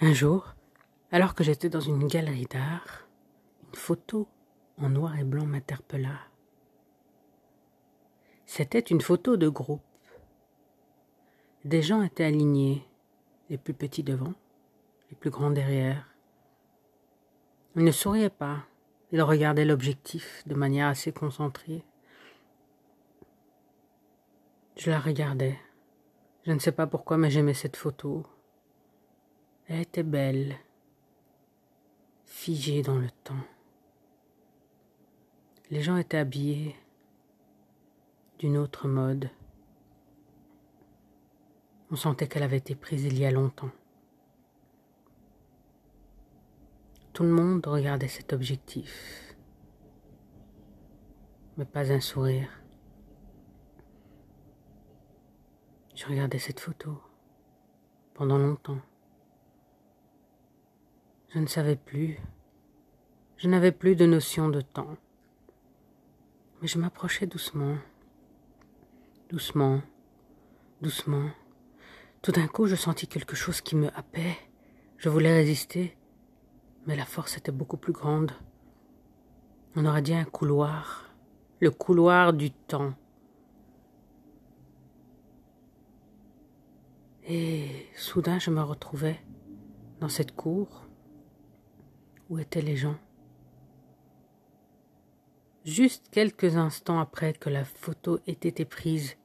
Un jour, alors que j'étais dans une galerie d'art, une photo en noir et blanc m'interpella. C'était une photo de groupe. Des gens étaient alignés, les plus petits devant, les plus grands derrière. Ils ne souriaient pas, ils regardaient l'objectif de manière assez concentrée. Je la regardais. Je ne sais pas pourquoi, mais j'aimais cette photo. Elle était belle, figée dans le temps. Les gens étaient habillés d'une autre mode. On sentait qu'elle avait été prise il y a longtemps. Tout le monde regardait cet objectif, mais pas un sourire. Je regardais cette photo pendant longtemps. Je ne savais plus. Je n'avais plus de notion de temps. Mais je m'approchais doucement. Doucement. Doucement. Tout d'un coup, je sentis quelque chose qui me happait. Je voulais résister. Mais la force était beaucoup plus grande. On aurait dit un couloir. Le couloir du temps. Et soudain, je me retrouvais dans cette cour où étaient les gens? Juste quelques instants après que la photo ait été prise,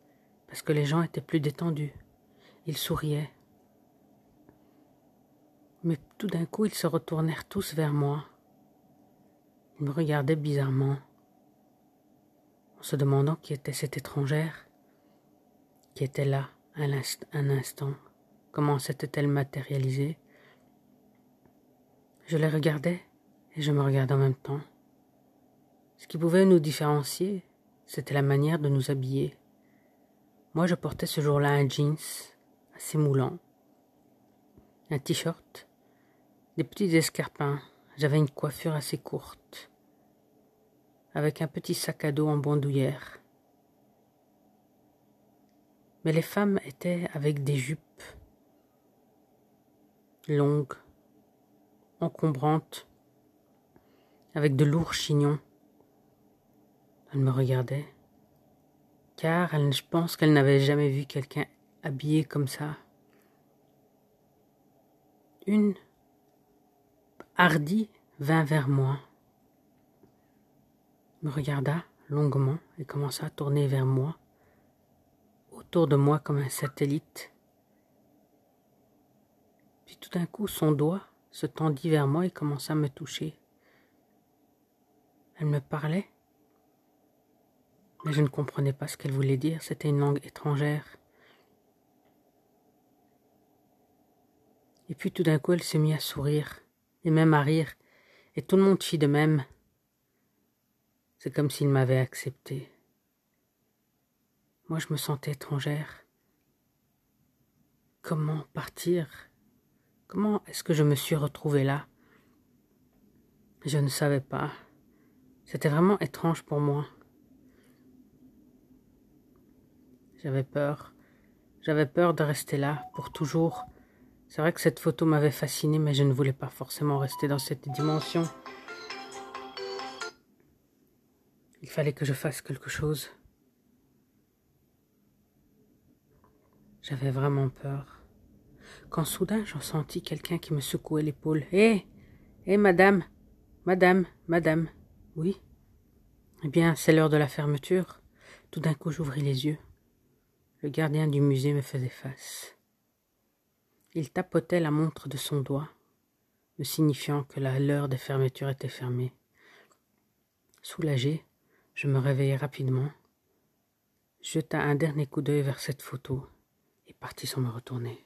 parce que les gens étaient plus détendus, ils souriaient. Mais tout d'un coup, ils se retournèrent tous vers moi. Ils me regardaient bizarrement, en se demandant qui était cette étrangère, qui était là un instant, comment s'était-elle matérialisée? Je les regardais et je me regardais en même temps. Ce qui pouvait nous différencier, c'était la manière de nous habiller. Moi, je portais ce jour-là un jeans assez moulant, un t-shirt, des petits escarpins. J'avais une coiffure assez courte, avec un petit sac à dos en bandoulière. Mais les femmes étaient avec des jupes longues, encombrantes, avec de lourds chignons. Elle me regardait, car elle, je pense qu'elle n'avait jamais vu quelqu'un habillé comme ça. Une hardie vint vers moi, me regarda longuement et commença à tourner vers moi, autour de moi comme un satellite. Puis tout d'un coup, son doigt se tendit vers moi et commença à me toucher. Elle me parlait, mais je ne comprenais pas ce qu'elle voulait dire, c'était une langue étrangère. Et puis tout d'un coup, elle se mit à sourire, et même à rire, et tout le monde fit de même. C'est comme s'il m'avait accepté. Moi, je me sentais étrangère. Comment partir? Comment est-ce que je me suis retrouvée là? Je ne savais pas. C'était vraiment étrange pour moi. J'avais peur. J'avais peur de rester là pour toujours. C'est vrai que cette photo m'avait fasciné, mais je ne voulais pas forcément rester dans cette dimension. Il fallait que je fasse quelque chose. J'avais vraiment peur. Quand soudain j'en sentis quelqu'un qui me secouait l'épaule. Hé Hé, madame Madame Madame oui. Eh bien, c'est l'heure de la fermeture. Tout d'un coup, j'ouvris les yeux. Le gardien du musée me faisait face. Il tapotait la montre de son doigt, me signifiant que l'heure des fermetures était fermée. Soulagé, je me réveillai rapidement, jeta un dernier coup d'œil vers cette photo et partis sans me retourner.